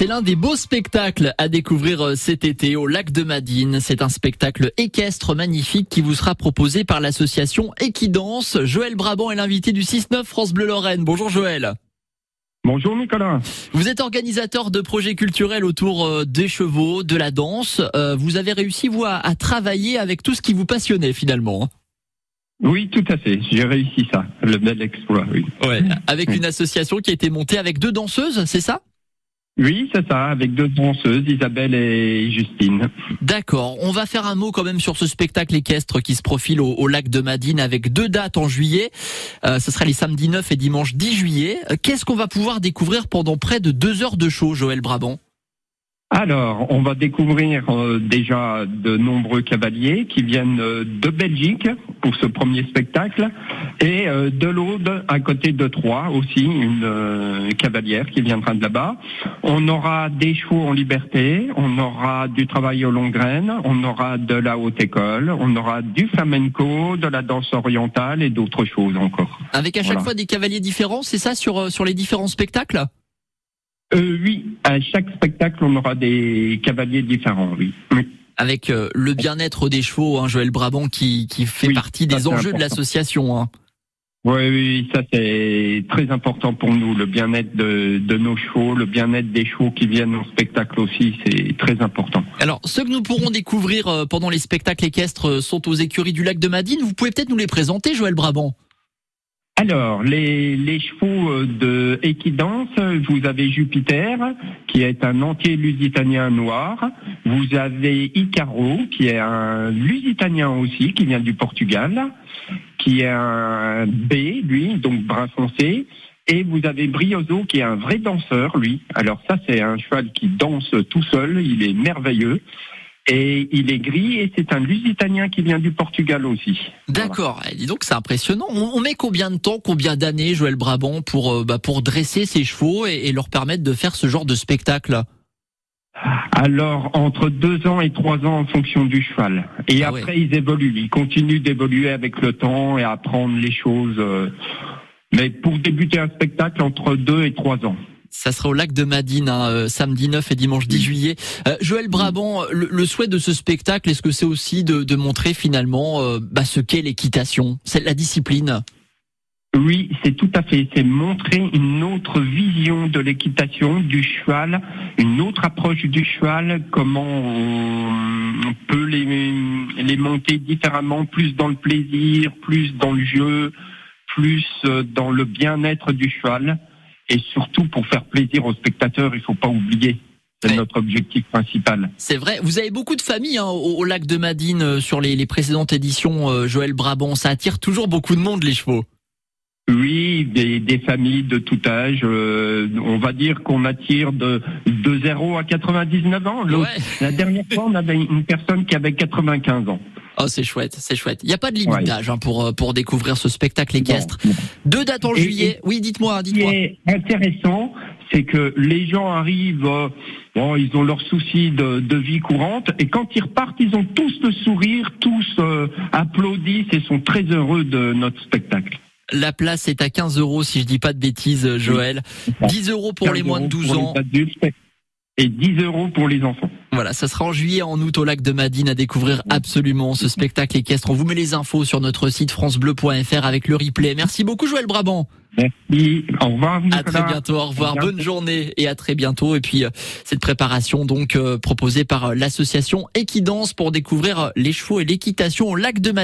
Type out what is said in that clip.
C'est l'un des beaux spectacles à découvrir euh, cet été au lac de Madine. C'est un spectacle équestre magnifique qui vous sera proposé par l'association Equidance. Joël Brabant est l'invité du 6-9 France Bleu Lorraine. Bonjour Joël. Bonjour Nicolas. Vous êtes organisateur de projets culturels autour euh, des chevaux, de la danse. Euh, vous avez réussi, vous, à, travailler avec tout ce qui vous passionnait finalement. hein. Oui, tout à fait. J'ai réussi ça. Le bel exploit, oui. Ouais. Avec une association qui a été montée avec deux danseuses, c'est ça? Oui, c'est ça, avec deux danseuses, Isabelle et Justine. D'accord. On va faire un mot quand même sur ce spectacle équestre qui se profile au, lac de Madine avec deux dates en juillet. Euh, ce sera les samedis 9 et dimanche 10 juillet. Euh, Qu'est-ce qu'on va pouvoir découvrir pendant près de deux heures de show, Joël Brabant? Alors, on va découvrir euh, déjà de nombreux cavaliers qui viennent euh, de Belgique pour ce premier spectacle et euh, de l'Aude à côté de Troyes aussi, une euh, cavalière qui viendra de là-bas. On aura des chevaux en liberté, on aura du travail aux longues graines, on aura de la haute école, on aura du flamenco, de la danse orientale et d'autres choses encore. Avec à chaque Voilà. fois des cavaliers différents, c'est ça sur, sur les différents spectacles? Euh, oui, à chaque spectacle, on aura des cavaliers différents, oui. oui. Avec euh, le bien-être des chevaux, hein, Joël Brabant qui, qui fait Oui, partie des enjeux de l'association. hein. Oui, oui, ça c'est très important pour nous, le bien-être de, de nos chevaux, le bien-être des chevaux qui viennent en spectacle aussi, c'est très important. Alors, ceux que nous pourrons découvrir euh, pendant les spectacles équestres euh, sont aux écuries du lac de Madine. Vous pouvez peut-être nous les présenter, Joël Brabant? Alors, les, les chevaux euh, de Equidance, vous avez Jupiter, qui est un entier lusitanien noir. Vous avez Icaro, qui est un lusitanien aussi, qui vient du Portugal, qui est un B, lui, donc brun foncé. Et vous avez Brioso, qui est un vrai danseur, lui. Alors ça, c'est un cheval qui danse tout seul, il est merveilleux. Et il est gris, et c'est un lusitanien qui vient du Portugal aussi. D'accord. Eh, Dis donc, c'est impressionnant. On, met combien de temps, combien d'années, Joël Brabant, pour euh, bah, pour dresser ces chevaux et, et leur permettre de faire ce genre de spectacle? Alors, entre deux ans et trois ans en fonction du cheval. Et Ah après, ils évoluent. Ils continuent d'évoluer avec le temps et apprendre les choses. euh, Mais pour débuter un spectacle, entre deux et trois ans. Ça sera au lac de Madine, hein, euh, samedi 9 et dimanche 10 juillet. Euh, Joël Brabant, le, le souhait de ce spectacle, est-ce que c'est aussi de, de montrer finalement euh, bah, ce qu'est l'équitation, c'est la discipline? Oui, c'est tout à fait. C'est montrer une autre vision de l'équitation, du cheval, une autre approche du cheval, comment on, peut les, les monter différemment, plus dans le plaisir, plus dans le jeu, plus euh, dans le bien-être du cheval. Et surtout, pour faire plaisir aux spectateurs, il faut pas oublier. C'est Ouais. notre objectif principal. C'est vrai, vous avez beaucoup de familles hein, au, au lac de Madine euh, sur les, les précédentes éditions, euh, Joël Brabant, ça attire toujours beaucoup de monde les chevaux. Oui, des, des familles de tout âge. euh, on va dire qu'on attire de, de 0 à 99 ans. Ouais. La dernière fois, on avait une personne qui avait 95 ans. Oh, c'est chouette, c'est chouette. Il n'y a pas de limite Ouais. d'âge hein, pour, euh, pour découvrir ce spectacle équestre. Deux dates en Et- juillet. Oui, dites-moi, Ce qui dites-moi. est intéressant, c'est que les gens arrivent, euh, bon, ils ont leurs soucis de, de vie courante, et quand ils repartent, ils ont tous le sourire, tous euh, applaudissent et sont très heureux de notre spectacle. La place est à 15 euros si je dis pas de bêtises, Joël. 10 euros pour les 15 moins de euros 12 pour ans. et 10 euros pour les enfants. Voilà, ça sera en juillet, en août au lac de Madine à découvrir absolument ce spectacle équestre. On vous met les infos sur notre site francebleu.fr avec le replay. Merci beaucoup Joël Brabant. Merci. Au revoir. À très bientôt, au revoir, À bientôt. bonne journée et à très bientôt. Et puis euh, cette préparation donc euh, proposée par euh, l'association Equidance pour découvrir les chevaux et l'équitation au lac de Madine.